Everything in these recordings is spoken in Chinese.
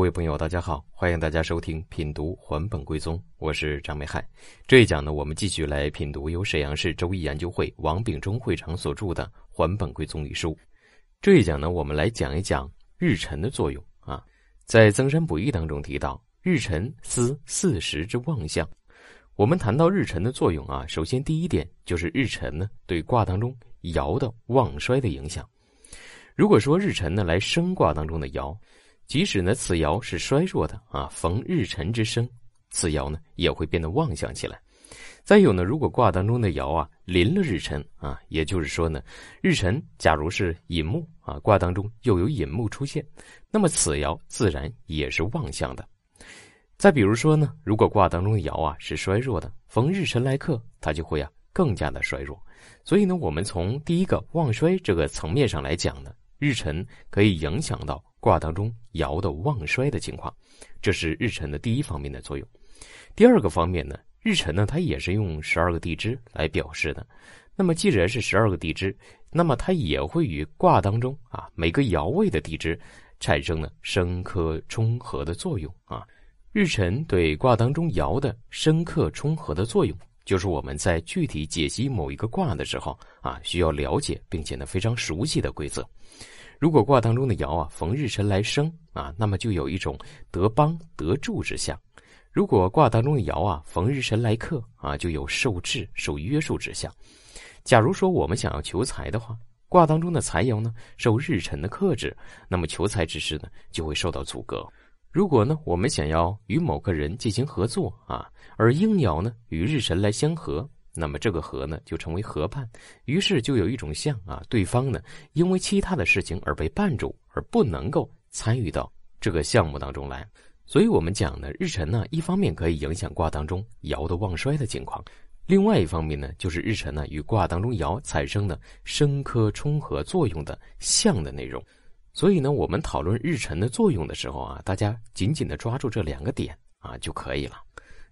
各位朋友，大家好，欢迎大家收听品读《还本归宗》，我是张美汉。这一讲呢，我们继续来品读由沈阳市周易研究会王秉忠会长所著的《还本归宗》一书。这一讲呢，我们来讲一讲日辰的作用啊。在增山补益当中提到，日辰司四时之旺相。我们谈到日辰的作用啊，首先第一点就是日辰呢对卦当中爻的旺衰的影响。如果说日辰呢来生卦当中的爻。即使呢，此爻是衰弱的啊，逢日辰之生，此爻呢也会变得旺相起来。再有呢，如果卦当中的爻啊临了日辰啊，也就是说呢，日辰假如是寅木啊，卦当中又有寅木出现，那么此爻自然也是旺相的。再比如说呢，如果卦当中的爻啊是衰弱的，逢日辰来克，它就会啊更加的衰弱。所以呢，我们从第一个旺衰这个层面上来讲呢，日辰可以影响到。卦当中爻的旺衰的情况，这是日辰的第一方面的作用。第二个方面呢，日辰呢它也是用十二个地支来表示的。那么既然是十二个地支，那么它也会与卦当中啊每个爻位的地支产生呢生克冲合的作用啊。日辰对卦当中爻的生克冲合的作用，就是我们在具体解析某一个卦的时候啊需要了解并且呢非常熟悉的规则。如果卦当中的爻啊逢日辰来生啊，那么就有一种得帮得助之象；如果卦当中的爻啊逢日辰来克啊，就有受制受约束之象。假如说我们想要求财的话，卦当中的财爻呢受日辰的克制，那么求财之事呢就会受到阻隔。如果呢我们想要与某个人进行合作啊，而应爻呢与日辰来相合。那么这个合呢，就成为合伴，于是就有一种像啊，对方呢因为其他的事情而被绊住，而不能够参与到这个项目当中来。所以我们讲呢，日辰呢，一方面可以影响卦当中爻的旺衰的情况，另外一方面呢，就是日辰呢与卦当中爻产生的生科冲合作用的象的内容。所以呢，我们讨论日辰的作用的时候啊，大家紧紧的抓住这两个点啊就可以了。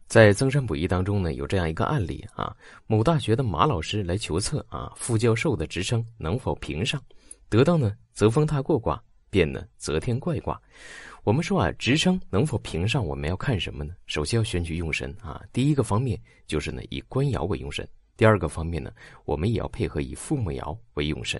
在增山补益当中呢，有这样一个案例啊，某大学的马老师来求测啊，副教授的职称能否评上，得到呢则风踏过卦，变呢则天怪卦。我们说啊，职称能否评上，我们要看什么呢？首先要选取用神啊，第一个方面就是呢以官爻为用神，第二个方面呢，我们也要配合以父母爻为用神。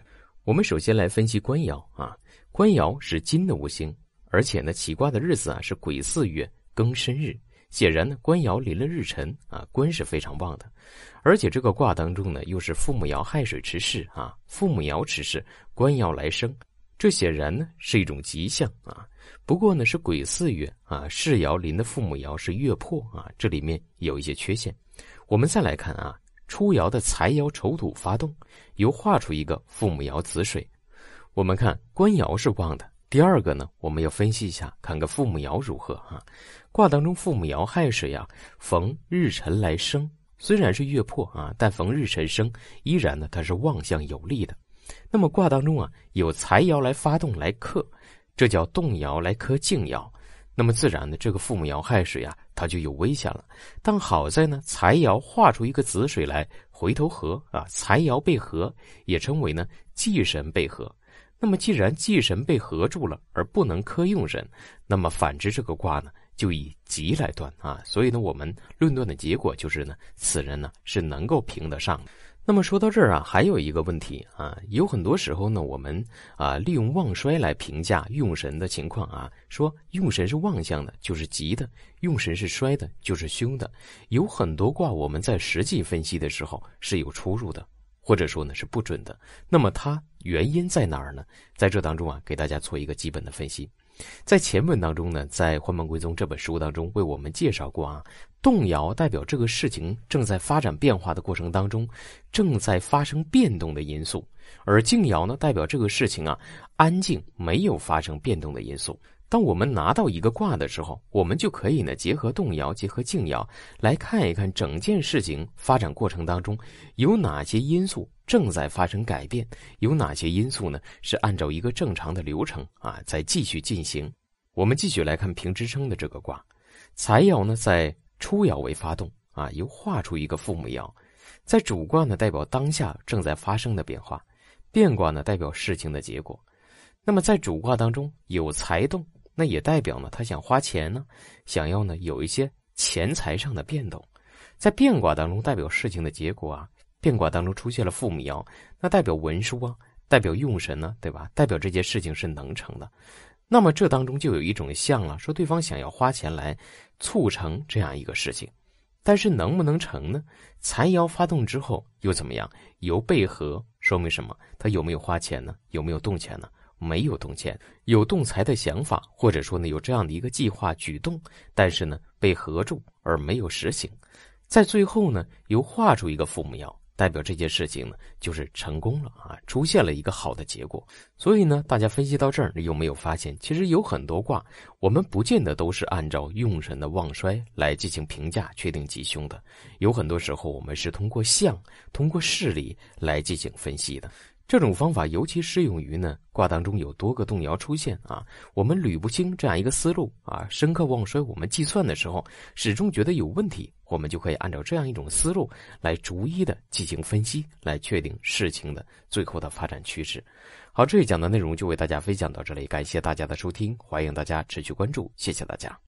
我们首先来分析官爻啊，官爻是金的五行，而且呢起卦的日子啊是癸巳月庚申日。显然呢，官爻临了日辰啊，官是非常旺的，而且这个卦当中呢，又是父母爻亥水持世啊，父母爻持世，官爻来生，这显然呢是一种吉象啊。不过呢，是癸巳月啊，世爻临的父母爻是月破啊，这里面有一些缺陷。我们再来看啊，初爻的财爻丑土发动，又画出一个父母爻子水，我们看官爻是旺的。第二个呢，我们要分析一下，看个父母爻如何啊？卦当中父母爻亥水啊，逢日辰来生，虽然是月破啊，但逢日辰生，依然呢它是旺相有利的。那么卦当中啊有财爻来发动来克，这叫动爻来克静爻，那么自然的这个父母爻亥水啊，它就有危险了。但好在呢财爻画出一个子水来回头合啊，财爻被合，也称为呢忌神被合。那么，既然忌神被合住了，而不能克用神，那么反之这个卦呢，就以吉来断啊。所以呢，我们论断的结果就是呢，此人呢是能够评得上的。那么说到这儿啊，还有一个问题啊，有很多时候呢，我们啊利用旺衰来评价用神的情况啊，说用神是旺相的，就是吉的；用神是衰的，就是凶的。有很多卦我们在实际分析的时候是有出入的。或者说呢是不准的，那么它原因在哪儿呢？在这当中啊，给大家做一个基本的分析。在前文当中呢，在《还本归宗》这本书当中为我们介绍过啊，动摇代表这个事情正在发展变化的过程当中，正在发生变动的因素，而静爻呢代表这个事情啊安静没有发生变动的因素。当我们拿到一个卦的时候，我们就可以呢结合动摇、结合静爻来看一看整件事情发展过程当中有哪些因素正在发生改变，有哪些因素呢是按照一个正常的流程啊在继续进行。我们继续来看平支撑的这个卦，财爻呢在初爻为发动啊，又画出一个父母爻，在主卦呢代表当下正在发生的变化，变卦呢代表事情的结果。那么在主卦当中有财动。那也代表呢他想花钱呢，想要呢有一些钱财上的变动。在变卦当中，代表事情的结果啊。变卦当中出现了父母爻，那代表文书啊，代表用神呢，对吧？代表这件事情是能成的。那么这当中就有一种象了，说对方想要花钱来促成这样一个事情，但是能不能成呢？财爻发动之后又怎么样？由背合说明什么？他有没有花钱呢？有没有动钱呢？没有动钱，有动财的想法，或者说呢有这样的一个计划举动，但是呢被合住而没有实行。在最后呢，又画出一个父母爻，代表这件事情呢就是成功了啊，出现了一个好的结果。所以呢，大家分析到这儿，你有没有发现，其实有很多卦，我们不见得都是按照用神的旺衰来进行评价确定吉凶的，有很多时候我们是通过象、通过事理来进行分析的。这种方法尤其适用于呢卦当中有多个动爻出现啊，我们捋不清这样一个思路啊，深刻忘衰，我们计算的时候始终觉得有问题，我们就可以按照这样一种思路来逐一的进行分析，来确定事情的最后的发展趋势。好，这一讲的内容就为大家分享到这里，感谢大家的收听，欢迎大家持续关注，谢谢大家。